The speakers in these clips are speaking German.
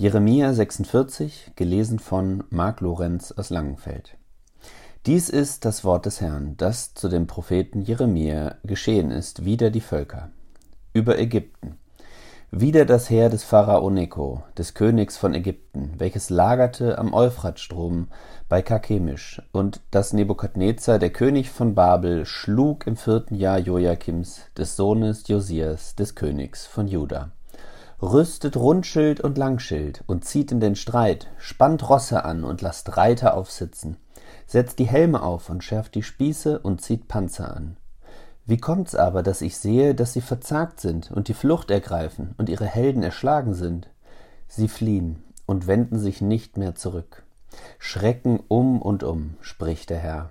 Jeremia 46, gelesen von Marc Lorenz aus Langenfeld. Dies ist das Wort des Herrn, das zu dem Propheten Jeremia geschehen ist, wider die Völker. Über Ägypten. Wieder das Heer des Pharao Neko, des Königs von Ägypten, welches lagerte am Euphratstrom bei Karkemisch, und das Nebukadnezar, der König von Babel, schlug im vierten Jahr Joachims, des Sohnes Josias, des Königs von Juda rüstet Rundschild und Langschild und zieht in den Streit, spannt Rosse an und lasst Reiter aufsitzen, setzt die Helme auf und schärft die Spieße und zieht Panzer an. Wie kommt's aber, dass ich sehe, dass sie verzagt sind und die Flucht ergreifen und ihre Helden erschlagen sind? Sie fliehen und wenden sich nicht mehr zurück. Schrecken um und um, spricht der Herr.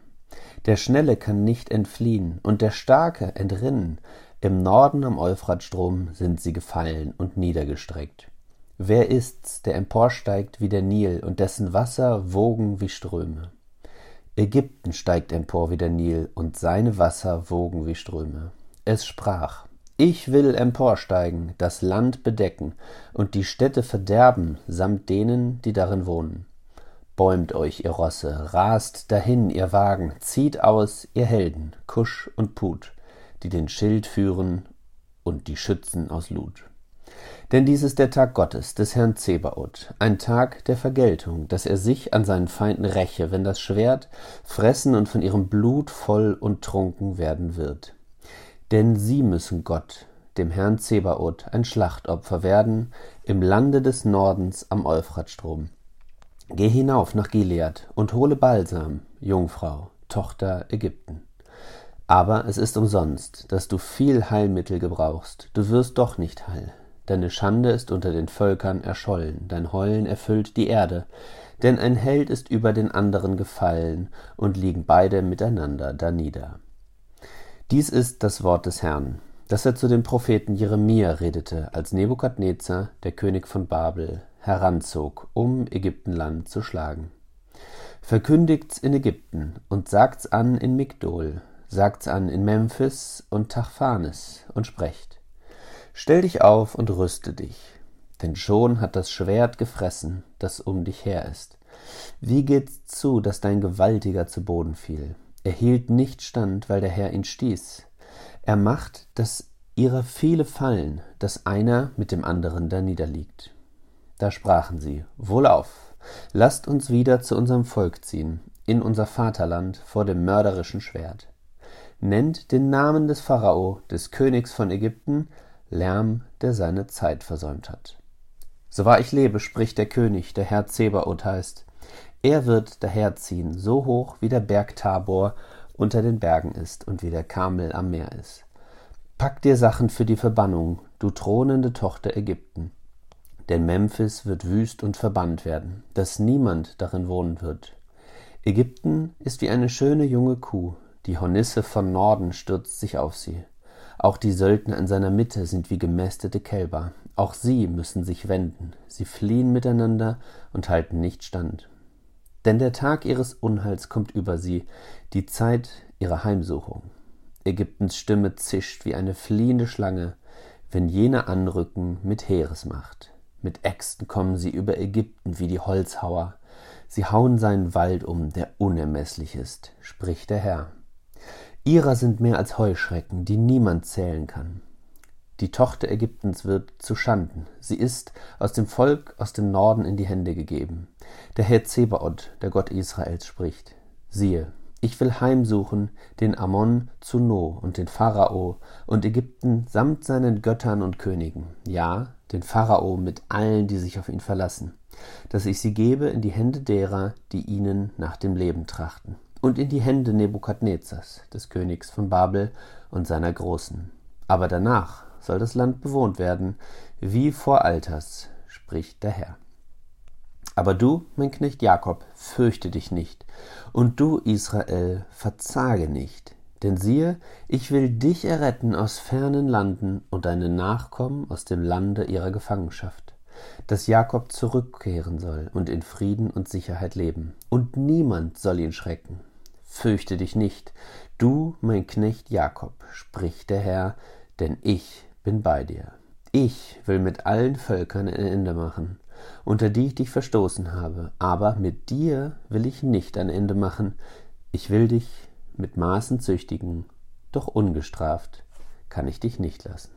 Der Schnelle kann nicht entfliehen und der Starke entrinnen, im Norden am Euphratstrom sind sie gefallen und niedergestreckt. Wer ist's, der emporsteigt wie der Nil und dessen Wasser wogen wie Ströme? Ägypten steigt empor wie der Nil und seine Wasser wogen wie Ströme. Es sprach, ich will emporsteigen, das Land bedecken und die Städte verderben samt denen, die darin wohnen. Bäumt euch, ihr Rosse, rast dahin, ihr Wagen, zieht aus, ihr Helden, Kusch und Put die den Schild führen und die Schützen aus Lut. Denn dies ist der Tag Gottes, des Herrn Zebaoth, ein Tag der Vergeltung, dass er sich an seinen Feinden räche, wenn das Schwert fressen und von ihrem Blut voll und trunken werden wird. Denn sie müssen Gott, dem Herrn Zebaoth, ein Schlachtopfer werden im Lande des Nordens am Euphratstrom. Geh hinauf nach Gilead und hole Balsam, Jungfrau, Tochter Ägypten. Aber es ist umsonst, dass du viel Heilmittel gebrauchst, du wirst doch nicht heil. Deine Schande ist unter den Völkern erschollen, dein Heulen erfüllt die Erde, denn ein Held ist über den anderen gefallen, und liegen beide miteinander danieder. Dies ist das Wort des Herrn, das er zu dem Propheten Jeremia redete, als Nebukadnezar, der König von Babel, heranzog, um Ägyptenland zu schlagen. Verkündigt's in Ägypten und sagt's an in Migdol, sagt's an in Memphis und Tachphanes und sprecht. Stell dich auf und rüste dich, denn schon hat das Schwert gefressen, das um dich her ist. Wie geht's zu, dass dein Gewaltiger zu Boden fiel? Er hielt nicht stand, weil der Herr ihn stieß. Er macht, dass ihrer viele fallen, dass einer mit dem anderen da niederliegt. Da sprachen sie, Wohlauf, lasst uns wieder zu unserem Volk ziehen, in unser Vaterland vor dem mörderischen Schwert nennt den Namen des Pharao, des Königs von Ägypten, Lärm, der seine Zeit versäumt hat. So wahr ich lebe, spricht der König, der Herr Zebaoth heißt. Er wird daherziehen, so hoch wie der Berg Tabor unter den Bergen ist und wie der Karmel am Meer ist. Pack dir Sachen für die Verbannung, du thronende Tochter Ägypten. Denn Memphis wird wüst und verbannt werden, dass niemand darin wohnen wird. Ägypten ist wie eine schöne junge Kuh, die Hornisse von Norden stürzt sich auf sie. Auch die Söldner in seiner Mitte sind wie gemästete Kälber. Auch sie müssen sich wenden. Sie fliehen miteinander und halten nicht stand. Denn der Tag ihres Unheils kommt über sie, die Zeit ihrer Heimsuchung. Ägyptens Stimme zischt wie eine fliehende Schlange, wenn jene anrücken mit Heeresmacht. Mit Äxten kommen sie über Ägypten wie die Holzhauer. Sie hauen seinen Wald um, der unermeßlich ist, spricht der Herr. Ihrer sind mehr als Heuschrecken, die niemand zählen kann. Die Tochter Ägyptens wird zu Schanden. Sie ist aus dem Volk aus dem Norden in die Hände gegeben. Der Herr Zebaoth, der Gott Israels, spricht. Siehe, ich will heimsuchen den Ammon zu No und den Pharao und Ägypten samt seinen Göttern und Königen, ja, den Pharao mit allen, die sich auf ihn verlassen, dass ich sie gebe in die Hände derer, die ihnen nach dem Leben trachten und in die Hände Nebukadnezars, des Königs von Babel und seiner Großen. Aber danach soll das Land bewohnt werden, wie vor Alters, spricht der Herr. Aber du, mein Knecht Jakob, fürchte dich nicht, und du, Israel, verzage nicht, denn siehe, ich will dich erretten aus fernen Landen und deine Nachkommen aus dem Lande ihrer Gefangenschaft dass Jakob zurückkehren soll und in Frieden und Sicherheit leben. Und niemand soll ihn schrecken. Fürchte dich nicht, du, mein Knecht Jakob, spricht der Herr, denn ich bin bei dir. Ich will mit allen Völkern ein Ende machen, unter die ich dich verstoßen habe, aber mit dir will ich nicht ein Ende machen, ich will dich mit Maßen züchtigen, doch ungestraft kann ich dich nicht lassen.